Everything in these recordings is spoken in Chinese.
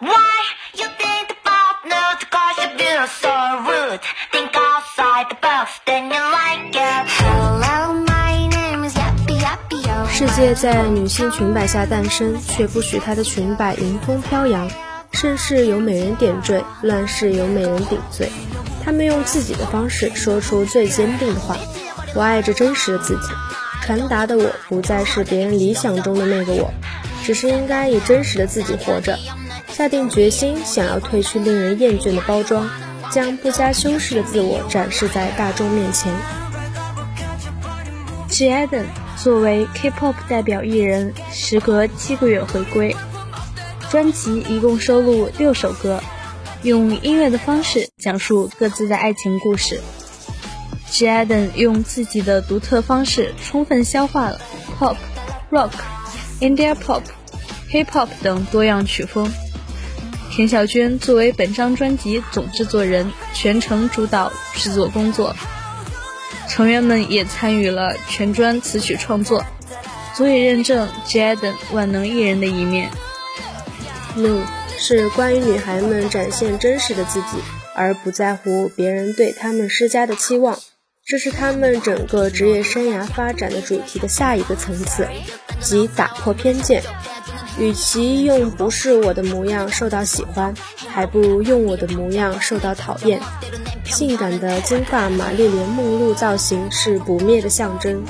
Why you think about nude? Cause you feel so rude. Think outside the box, then you like it. Hello, my name is Yappy Yappy Yo. 世界在女性裙摆下诞生，却不许她的裙摆迎风飘扬。盛世有美人点缀，乱世有美人顶罪。她们用自己的方式说出最坚定的话：我爱着真实的自己。传达的我不再是别人理想中的那个我，只是应该以真实的自己活着。下定决心，想要褪去令人厌倦的包装，将不加修饰的自我展示在大众面前。G Eden 作为 K-pop 代表艺人，时隔七个月回归，专辑一共收录六首歌，用音乐的方式讲述各自的爱情故事。G Eden 用自己的独特方式，充分消化了 pop、rock、India pop、Hip-hop 等多样曲风。田小娟作为本张专辑总制作人，全程主导制作工作。成员们也参与了全专词曲创作，足以认证 Jaden 万能艺人的一面。Nude 是关于女孩们展现真实的自己，而不在乎别人对她们施加的期望。这是他们整个职业生涯发展的主题的下一个层次，即打破偏见。与其用不是我的模样受到喜欢，还不如用我的模样受到讨厌。性感的金发玛丽莲梦露造型是不灭的象征。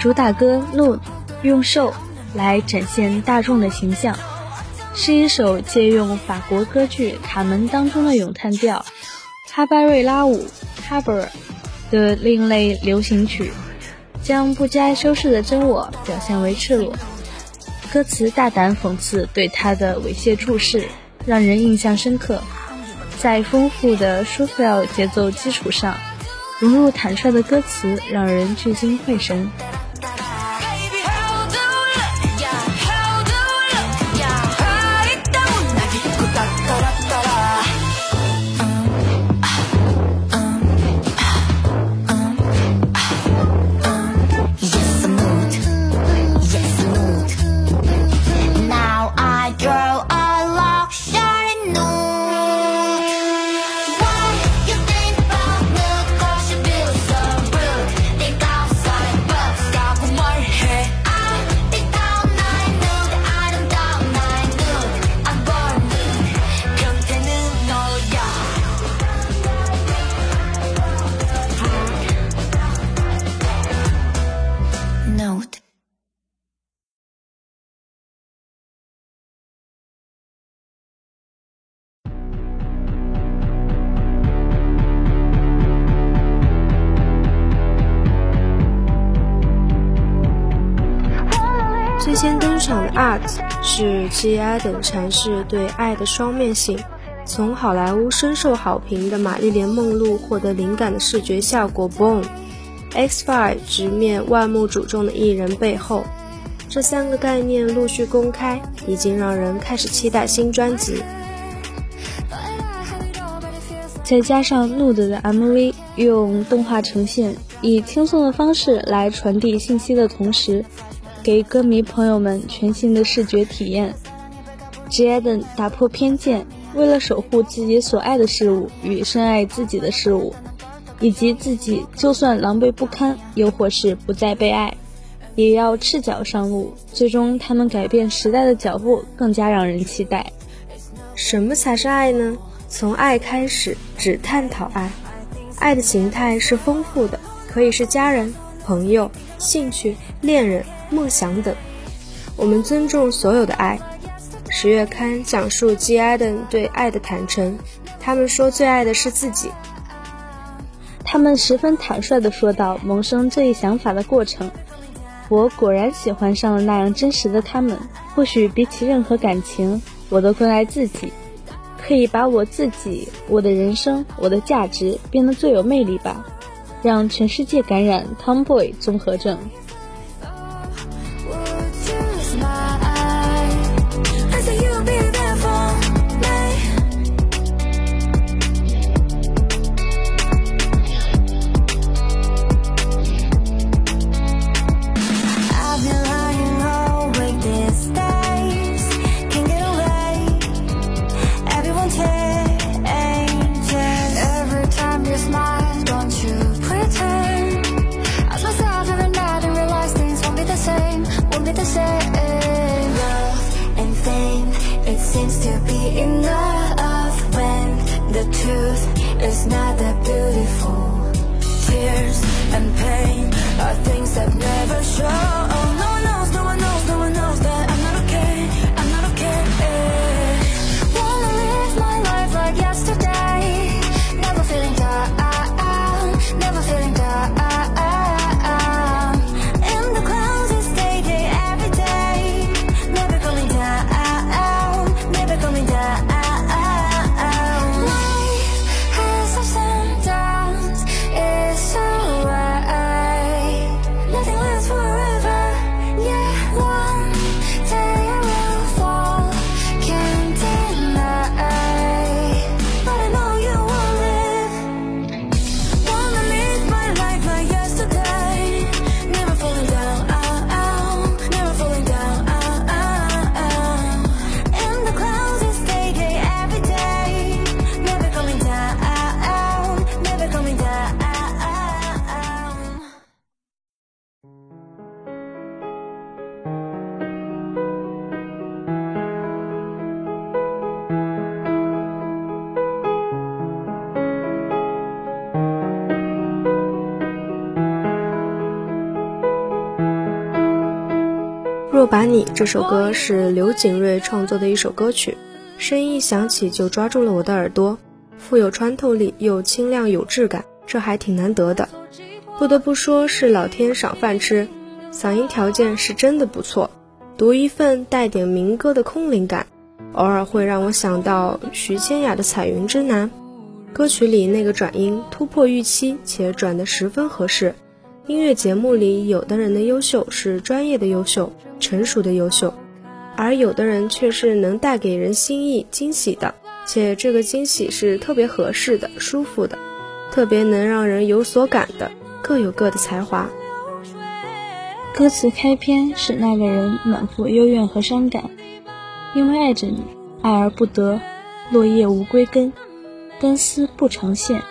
主打歌《No》用瘦来展现大众的形象，是一首借用法国歌剧《卡门》当中的咏叹调哈巴瑞拉舞 （Cabaret） 的另类流行曲，将不加修饰的真我表现为赤裸。歌词大胆讽刺对他的猥亵注视，让人印象深刻。在丰富的 s h u f l 节奏基础上，融入坦率的歌词，让人聚精会神。是 G Eden 阐释对爱的双面性，从好莱坞深受好评的玛丽莲梦露获得灵感的视觉效果 Born。X Five 直面万目瞩重的艺人背后，这三个概念陆续公开，已经让人开始期待新专辑。再加上 Nude 的 MV 用动画呈现，以轻松的方式来传递信息的同时，给歌迷朋友们全新的视觉体验。Jaden 打破偏见，为了守护自己所爱的事物与深爱自己的事物，以及自己就算狼狈不堪，又或是不再被爱，也要赤脚上路。最终，他们改变时代的脚步更加让人期待。什么才是爱呢？从爱开始，只探讨爱。爱的形态是丰富的，可以是家人、朋友、兴趣、恋人、梦想等。我们尊重所有的爱。十月刊讲述 G Eden 对爱的坦诚，他们说最爱的是自己。他们十分坦率地说到萌生这一想法的过程。我果然喜欢上了那样真实的他们。或许比起任何感情，我都更爱自己。可以把我自己、我的人生、我的价值变得最有魅力吧，让全世界感染 Tomboy 综合症。这首歌是刘景睿创作的一首歌曲，声音一响起就抓住了我的耳朵，富有穿透力又清亮有质感，这还挺难得的。不得不说是老天赏饭吃，嗓音条件是真的不错，独一份带点民歌的空灵感，偶尔会让我想到徐千雅的《彩云之南》，歌曲里那个转音突破预期且转得十分合适。音乐节目里，有的人的优秀是专业的优秀、成熟的优秀，而有的人却是能带给人心意、惊喜的，且这个惊喜是特别合适的、舒服的，特别能让人有所感的，各有各的才华。歌词开篇是那个人满腹幽怨和伤感，因为爱着你，爱而不得，落叶无归根，根丝不成线，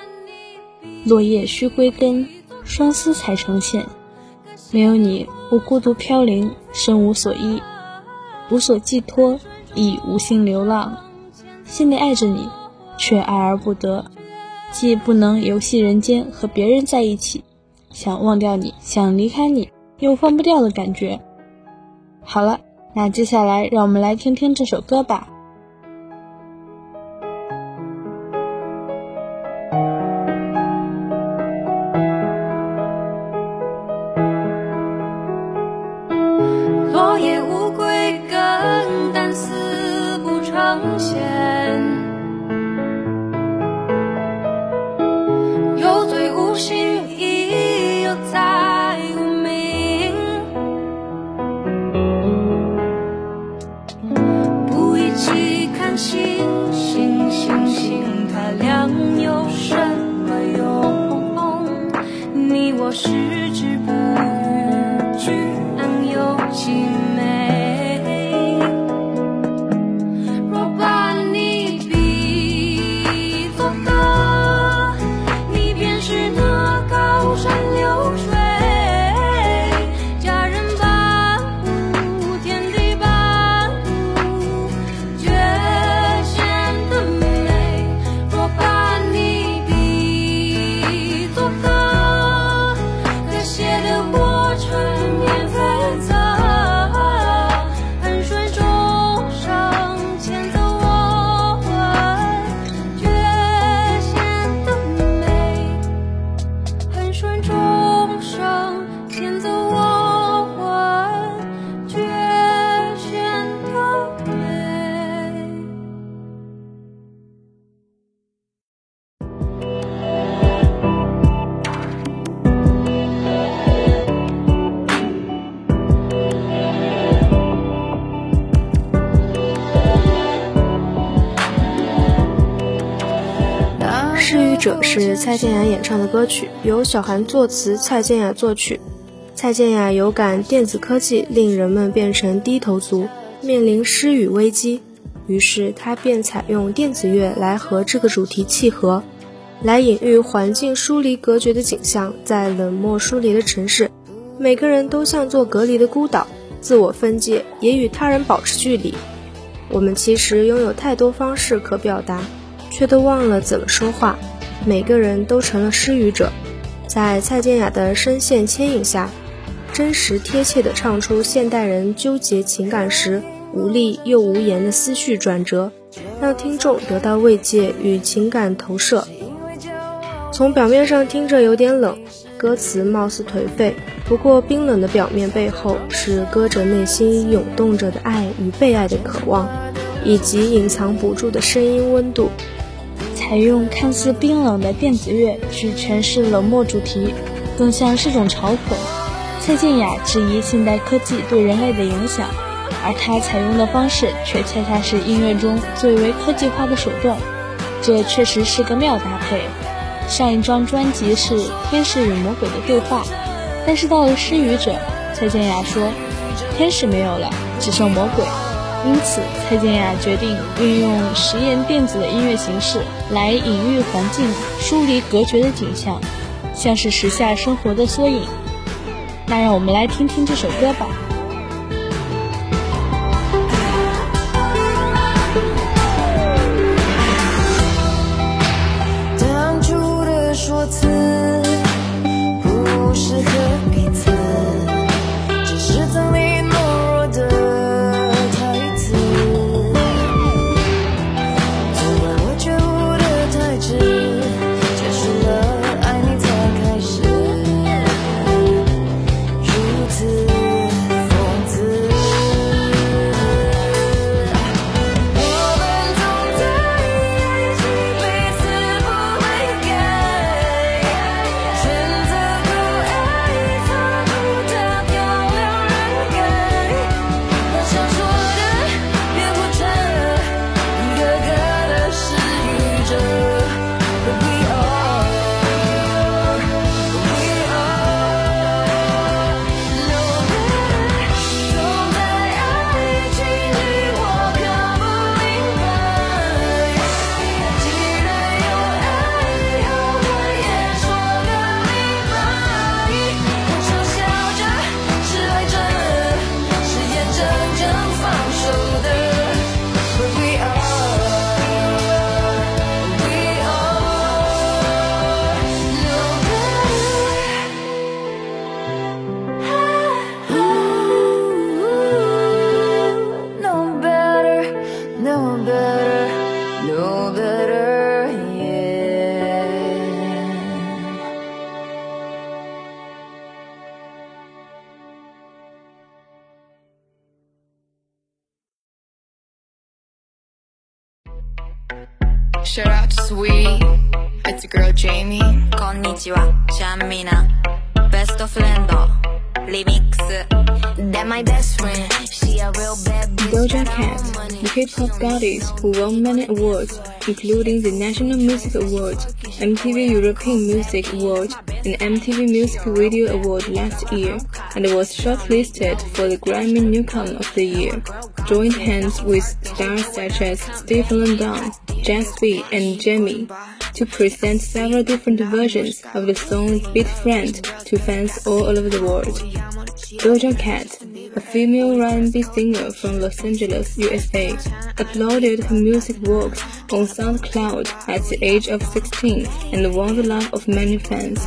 落叶须归根。双丝才成线，没有你，我孤独飘零，身无所依，无所寄托，亦无心流浪。心里爱着你，却爱而不得，既不能游戏人间和别人在一起，想忘掉你，想离开你，又放不掉的感觉。好了，那接下来让我们来听听这首歌吧。奉献。者》是蔡健雅演唱的歌曲，由小韩作词，蔡健雅作曲。蔡健雅有感电子科技令人们变成低头族，面临失语危机，于是她便采用电子乐来和这个主题契合，来隐喻环境疏离隔绝的景象。在冷漠疏离的城市，每个人都像座隔离的孤岛，自我分界，也与他人保持距离。我们其实拥有太多方式可表达，却都忘了怎么说话。每个人都成了失语者，在蔡健雅的声线牵引下，真实贴切地唱出现代人纠结情感时无力又无言的思绪转折，让听众得到慰藉与情感投射。从表面上听着有点冷，歌词貌似颓废，不过冰冷的表面背后是歌者内心涌动着的爱与被爱的渴望，以及隐藏不住的声音温度。采用看似冰冷的电子乐去诠释冷漠主题，更像是种嘲讽。蔡健雅质疑现代科技对人类的影响，而她采用的方式却恰恰是音乐中最为科技化的手段，这确实是个妙搭配。上一张专辑是《天使与魔鬼的对话》，但是到了《失语者》，蔡健雅说：“天使没有了，只剩魔鬼。”因此，蔡健雅决定运用实验电子的音乐形式来隐喻环境，疏离隔绝的景象，像是时下生活的缩影。那让我们来听听这首歌吧。Shout out to Sweet, It's a girl, Jamie. Konnichiwa, Chamina, Best of friend. Remix. That my best friend. She a real bad bitch. Doja Cat, the K-pop goddess who won many awards, including the National Music Award, MTV European Music Award, and MTV Music Video Award last year and was shortlisted for the Grammy Newcomer of the Year, joined hands with stars such as Stephen London, Jasby, and Jamie to present several different versions of the song Beat Friend to fans all over the world. Doja Cat, a female R&B singer from Los Angeles, USA, uploaded her music works on SoundCloud at the age of 16 and won the love of many fans.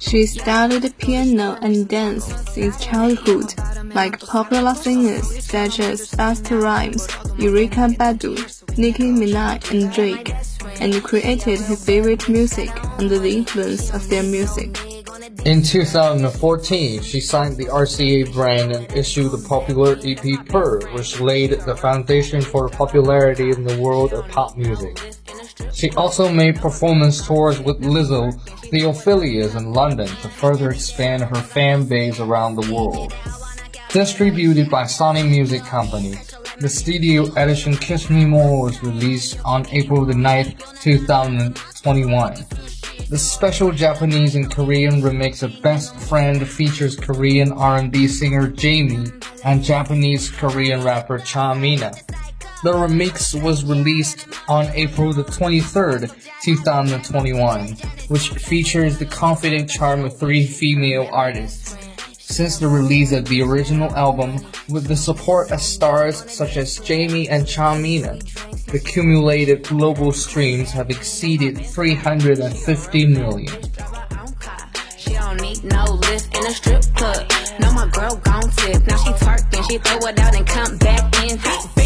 She studied piano and dance since childhood, like popular singers such as Busta Rhymes, Erykah Badu, Nicki Minaj, and Drake, and created her favorite music under the influence of their music. In 2014, she signed the RCA brand and issued the popular EP Purr, which laid the foundation for popularity in the world of pop music. She also made performance tours with Lizzo, the Ophelias in London to further expand her fan base around the world. Distributed by Sony Music Company, the studio edition Kiss Me More was released on April the 9th, 2021. The special Japanese and Korean remix of Best Friend features Korean R&B singer Jamie and Japanese Korean rapper Cha Mina. The remix was released on April the 23rd, 2021, which features the confident charm of three female artists, since the release of the original album, with the support of stars such as Jamie and Chamina, the cumulative global streams have exceeded 350 million. No my girl tip. Now she she throw it out and come back in.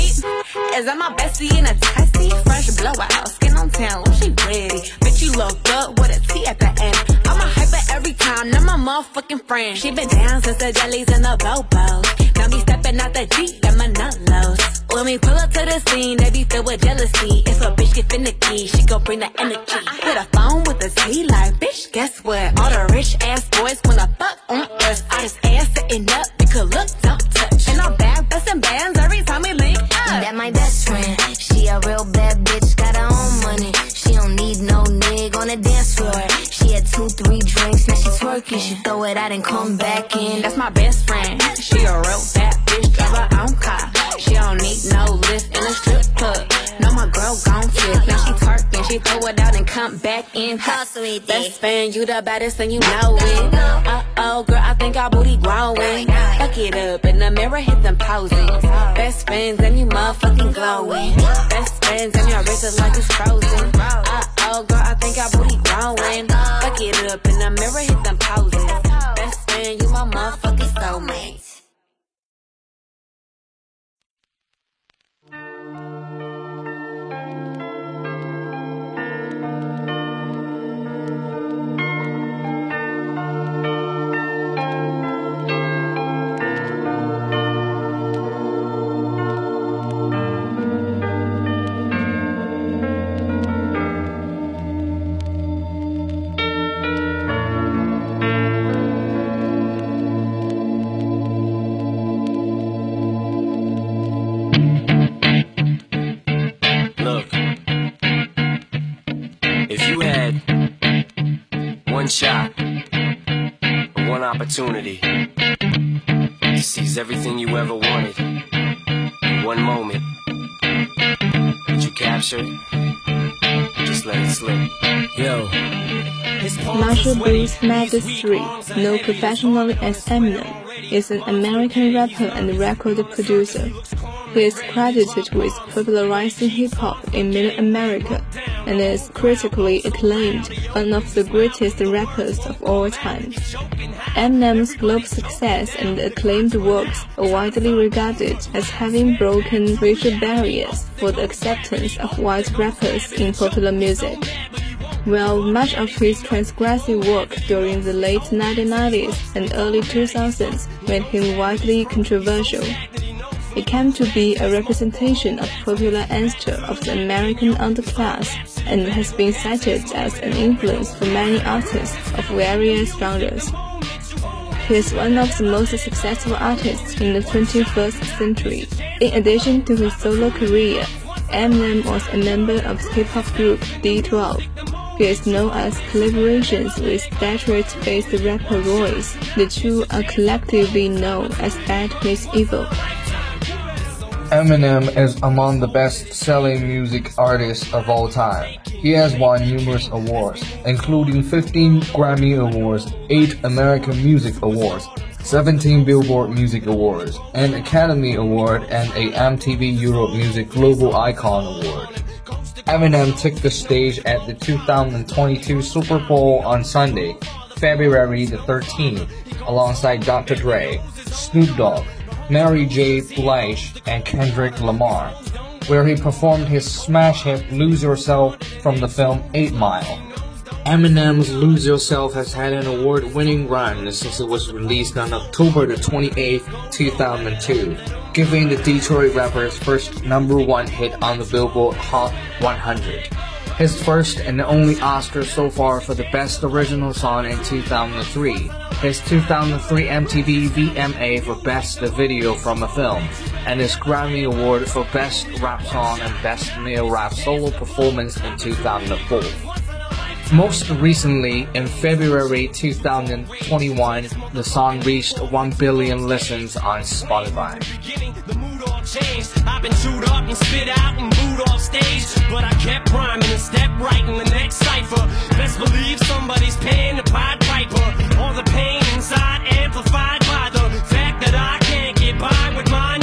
Is that my bestie in a testy? Fresh blowout, skin on town, she ready. Bitch, you look good with a T at the end. I'm a hyper every time, now my motherfucking friend. She been down since the jellies and the bobos. Now me stepping out the Jeep, got my nut lows. When we pull up to the scene, they be filled with jealousy. If a bitch get finicky, she gon' bring the energy. Hit a phone with a T like, bitch, guess what? All the rich ass the baddest and you know it. Uh oh, girl, I think our booty growing. Fuck it up in the mirror, hit them poses. Best friends and you motherfucking glowing. Best friends and your wrist is like it's frozen. Uh oh, girl, I think our booty growing. Fuck it up in the mirror, hit them poses. Best friend, you my motherfucking soulmate. Opportunity to seize everything you ever wanted in one moment, would you capture it? Just let it slip. Yo. Marshall Bruce Mathers III, known professionally as Eminem, is an American rapper and record producer. He is credited with popularizing hip hop in Middle America and is critically acclaimed one of the greatest rappers of all time. Eminem's global success and acclaimed works are widely regarded as having broken racial barriers for the acceptance of white rappers in popular music. While much of his transgressive work during the late 1990s and early 2000s made him widely controversial, it came to be a representation of popular ancestor of the American underclass and has been cited as an influence for many artists of various genres. He is one of the most successful artists in the 21st century. In addition to his solo career, Eminem was a member of the hip-hop group D12. He is known as collaborations with Detroit-based rapper Royce. The two are collectively known as Bad Meets Evil. Eminem is among the best-selling music artists of all time. He has won numerous awards, including 15 Grammy Awards, 8 American Music Awards, 17 Billboard Music Awards, an Academy Award, and a MTV Europe Music Global Icon Award. Eminem took the stage at the 2022 Super Bowl on Sunday, February the 13th, alongside Dr. Dre, Snoop Dogg, Mary J. Blige, and Kendrick Lamar, where he performed his smash hit Lose Yourself from the film 8 Mile. Eminem's Lose Yourself has had an award-winning run since it was released on October the 28th, 2002, giving the Detroit rapper his first number one hit on the Billboard Hot 100. His first and only Oscar so far for the Best Original Song in 2003. His 2003 MTV VMA for Best Video from a Film, and his Grammy Award for Best Rap Song and Best Male Rap Solo Performance in 2004. Most recently, in February 2021, the song reached 1 billion listens on Spotify. All changed. I've been chewed up and spit out and booed off stage. But I kept rhyming and stepped right in the next cipher. Best believe somebody's paying the Pied Piper. All the pain inside amplified by the fact that I can't get by with mine.